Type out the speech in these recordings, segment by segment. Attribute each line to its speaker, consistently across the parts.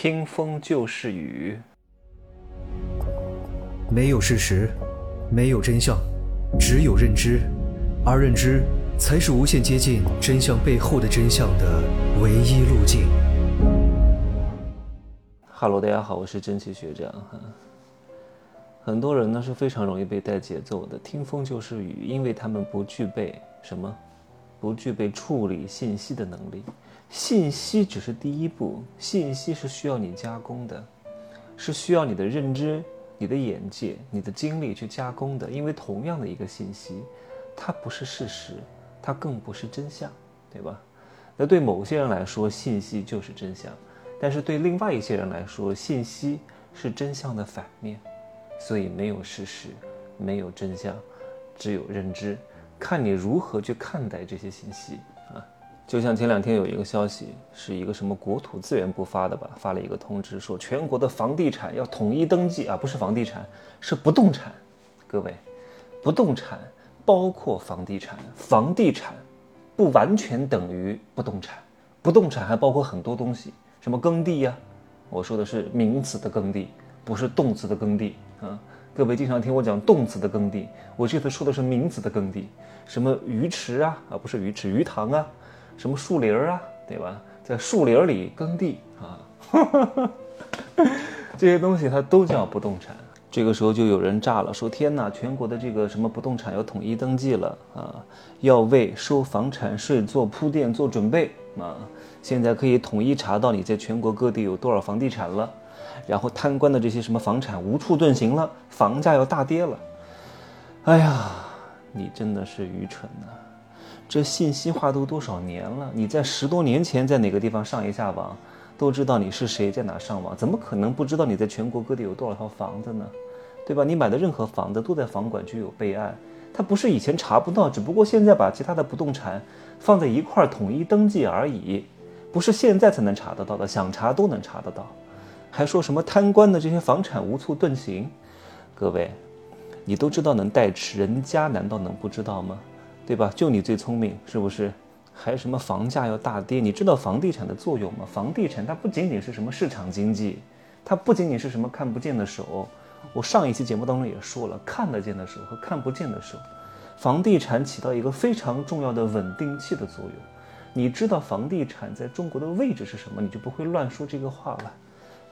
Speaker 1: 听风就是雨，
Speaker 2: 没有事实，没有真相，只有认知，而认知才是无限接近真相背后的真相的唯一路径。
Speaker 1: 哈喽，大家好，我是真奇学长哈。很多人呢是非常容易被带节奏的，听风就是雨，因为他们不具备什么，不具备处理信息的能力。信息只是第一步，信息是需要你加工的，是需要你的认知、你的眼界、你的精力去加工的。因为同样的一个信息，它不是事实，它更不是真相，对吧？那对某些人来说，信息就是真相；但是对另外一些人来说，信息是真相的反面。所以没有事实，没有真相，只有认知，看你如何去看待这些信息啊。就像前两天有一个消息，是一个什么国土资源部发的吧？发了一个通知，说全国的房地产要统一登记啊，不是房地产，是不动产。各位，不动产包括房地产，房地产不完全等于不动产，不动产还包括很多东西，什么耕地呀？我说的是名词的耕地，不是动词的耕地啊。各位经常听我讲动词的耕地，我这次说的是名词的耕地，什么鱼池啊？啊，不是鱼池，鱼塘啊。什么树林儿啊，对吧？在树林里耕地啊，这些东西它都叫不动产。这个时候就有人炸了，说：“天哪，全国的这个什么不动产要统一登记了啊，要为收房产税做铺垫、做准备啊！现在可以统一查到你在全国各地有多少房地产了，然后贪官的这些什么房产无处遁形了，房价要大跌了。哎呀，你真的是愚蠢呐！”这信息化都多少年了？你在十多年前在哪个地方上一下网，都知道你是谁，在哪上网，怎么可能不知道你在全国各地有多少套房子呢？对吧？你买的任何房子都在房管局有备案，它不是以前查不到，只不过现在把其他的不动产放在一块儿统一登记而已，不是现在才能查得到的，想查都能查得到。还说什么贪官的这些房产无处遁形？各位，你都知道能代持，人家难道能不知道吗？对吧？就你最聪明，是不是？还什么房价要大跌？你知道房地产的作用吗？房地产它不仅仅是什么市场经济，它不仅仅是什么看不见的手。我上一期节目当中也说了，看得见的手和看不见的手，房地产起到一个非常重要的稳定器的作用。你知道房地产在中国的位置是什么，你就不会乱说这个话了，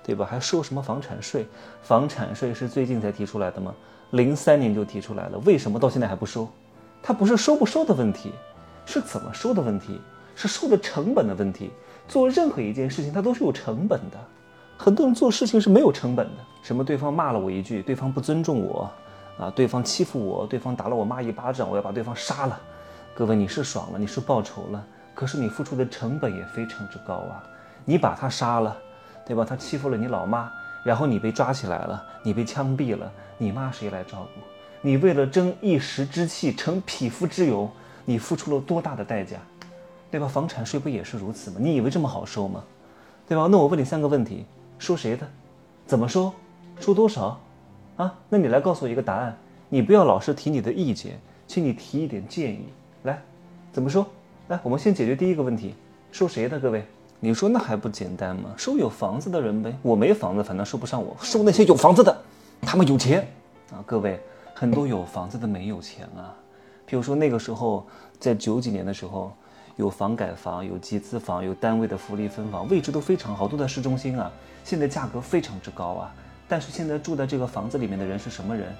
Speaker 1: 对吧？还收什么房产税？房产税是最近才提出来的吗？零三年就提出来了，为什么到现在还不收？它不是收不收的问题，是怎么收的问题，是收的成本的问题。做任何一件事情，它都是有成本的。很多人做事情是没有成本的。什么？对方骂了我一句，对方不尊重我，啊，对方欺负我，对方打了我妈一巴掌，我要把对方杀了。各位，你是爽了，你是报仇了，可是你付出的成本也非常之高啊。你把他杀了，对吧？他欺负了你老妈，然后你被抓起来了，你被枪毙了，你妈谁来照顾？你为了争一时之气，成匹夫之勇，你付出了多大的代价，对吧？房产税不也是如此吗？你以为这么好收吗？对吧？那我问你三个问题：收谁的？怎么收？收多少？啊？那你来告诉我一个答案。你不要老是提你的意见，请你提一点建议。来，怎么收？来，我们先解决第一个问题：收谁的？各位，你说那还不简单吗？收有房子的人呗。我没房子，反正收不上我。收那些有房子的，他们有钱啊，各位。很多有房子的没有钱啊，比如说那个时候，在九几年的时候，有房改房，有集资房，有单位的福利分房，位置都非常好，都在市中心啊。现在价格非常之高啊，但是现在住在这个房子里面的人是什么人？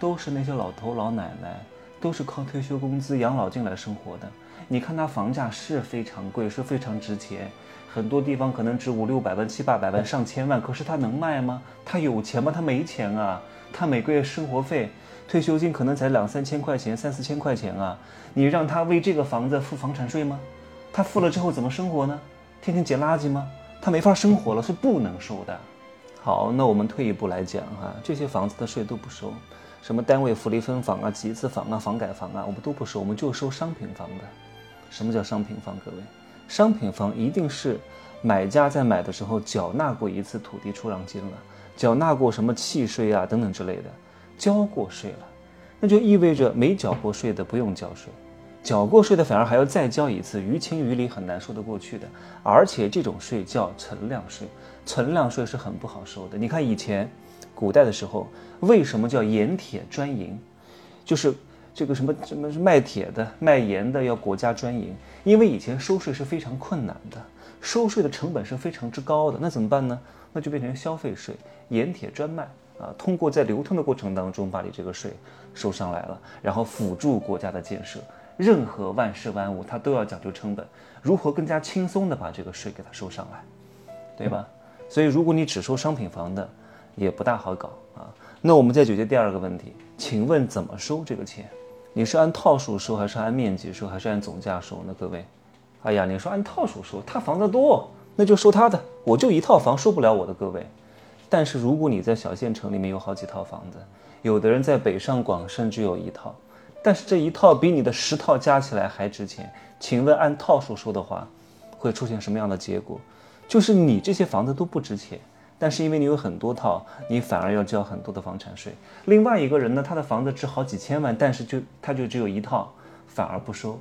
Speaker 1: 都是那些老头老奶奶，都是靠退休工资、养老金来生活的。你看它房价是非常贵，是非常值钱，很多地方可能值五六百万、七八百万、上千万，可是他能卖吗？他有钱吗？他没钱啊，他每个月生活费。退休金可能才两三千块钱，三四千块钱啊！你让他为这个房子付房产税吗？他付了之后怎么生活呢？天天捡垃圾吗？他没法生活了，是不能收的。好，那我们退一步来讲哈，这些房子的税都不收，什么单位福利分房啊、集资房啊、房改房啊，我们都不收，我们就收商品房的。什么叫商品房？各位，商品房一定是买家在买的时候缴纳过一次土地出让金了，缴纳过什么契税啊等等之类的。交过税了，那就意味着没缴过税的不用交税，缴过税的反而还要再交一次，于情于理很难说得过去的。而且这种税叫存量税，存量税是很不好收的。你看以前古代的时候，为什么叫盐铁专营？就是这个什么什么是卖铁的、卖盐的要国家专营，因为以前收税是非常困难的，收税的成本是非常之高的。那怎么办呢？那就变成消费税，盐铁专卖啊，通过在流通的过程当中把你这个税收上来了，然后辅助国家的建设。任何万事万物它都要讲究成本，如何更加轻松的把这个税给它收上来，对吧？所以如果你只收商品房的，也不大好搞啊。那我们再解决第二个问题，请问怎么收这个钱？你是按套数收，还是按面积收，还是按总价收呢？各位，哎呀，你说按套数收，他房子多，那就收他的，我就一套房收不了我的各位。但是如果你在小县城里面有好几套房子，有的人在北上广甚至有一套，但是这一套比你的十套加起来还值钱。请问按套数收的话，会出现什么样的结果？就是你这些房子都不值钱。但是因为你有很多套，你反而要交很多的房产税。另外一个人呢，他的房子值好几千万，但是就他就只有一套，反而不收，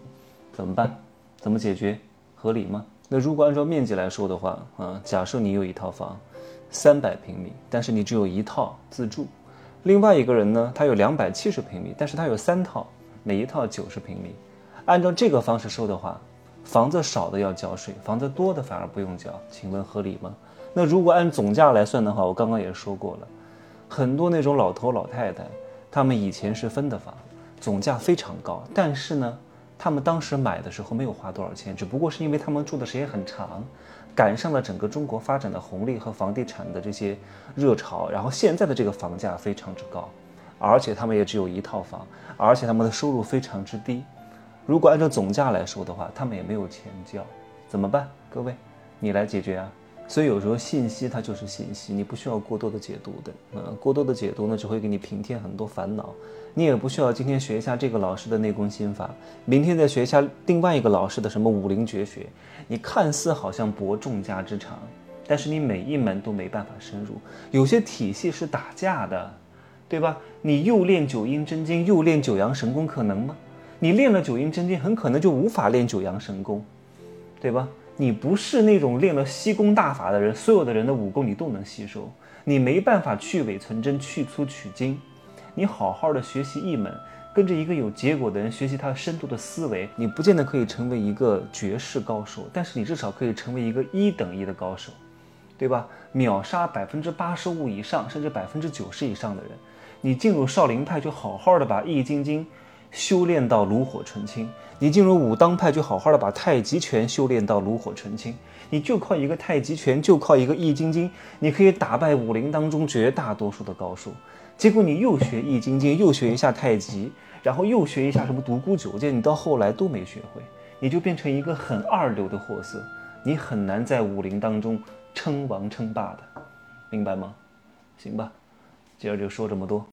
Speaker 1: 怎么办？怎么解决？合理吗？那如果按照面积来说的话，啊，假设你有一套房，三百平米，但是你只有一套自住；另外一个人呢，他有两百七十平米，但是他有三套，每一套九十平米。按照这个方式收的话，房子少的要交税，房子多的反而不用交，请问合理吗？那如果按总价来算的话，我刚刚也说过了，很多那种老头老太太，他们以前是分的房，总价非常高，但是呢，他们当时买的时候没有花多少钱，只不过是因为他们住的时间很长，赶上了整个中国发展的红利和房地产的这些热潮，然后现在的这个房价非常之高，而且他们也只有一套房，而且他们的收入非常之低，如果按照总价来说的话，他们也没有钱交，怎么办？各位，你来解决啊！所以有时候信息它就是信息，你不需要过多的解读的。呃，过多的解读呢，只会给你平添很多烦恼。你也不需要今天学一下这个老师的内功心法，明天再学一下另外一个老师的什么武林绝学。你看似好像博众家之长，但是你每一门都没办法深入。有些体系是打架的，对吧？你又练九阴真经，又练九阳神功，可能吗？你练了九阴真经，很可能就无法练九阳神功，对吧？你不是那种练了吸功大法的人，所有的人的武功你都能吸收，你没办法去伪存真、去粗取精。你好好的学习一门，跟着一个有结果的人学习他深度的思维，你不见得可以成为一个绝世高手，但是你至少可以成为一个一等一的高手，对吧？秒杀百分之八十五以上，甚至百分之九十以上的人。你进入少林派，就好好的把易筋经。修炼到炉火纯青，你进入武当派就好好的把太极拳修炼到炉火纯青，你就靠一个太极拳，就靠一个易筋经，你可以打败武林当中绝大多数的高手。结果你又学易筋经，又学一下太极，然后又学一下什么独孤九剑，你到后来都没学会，你就变成一个很二流的货色，你很难在武林当中称王称霸的，明白吗？行吧，今儿就说这么多。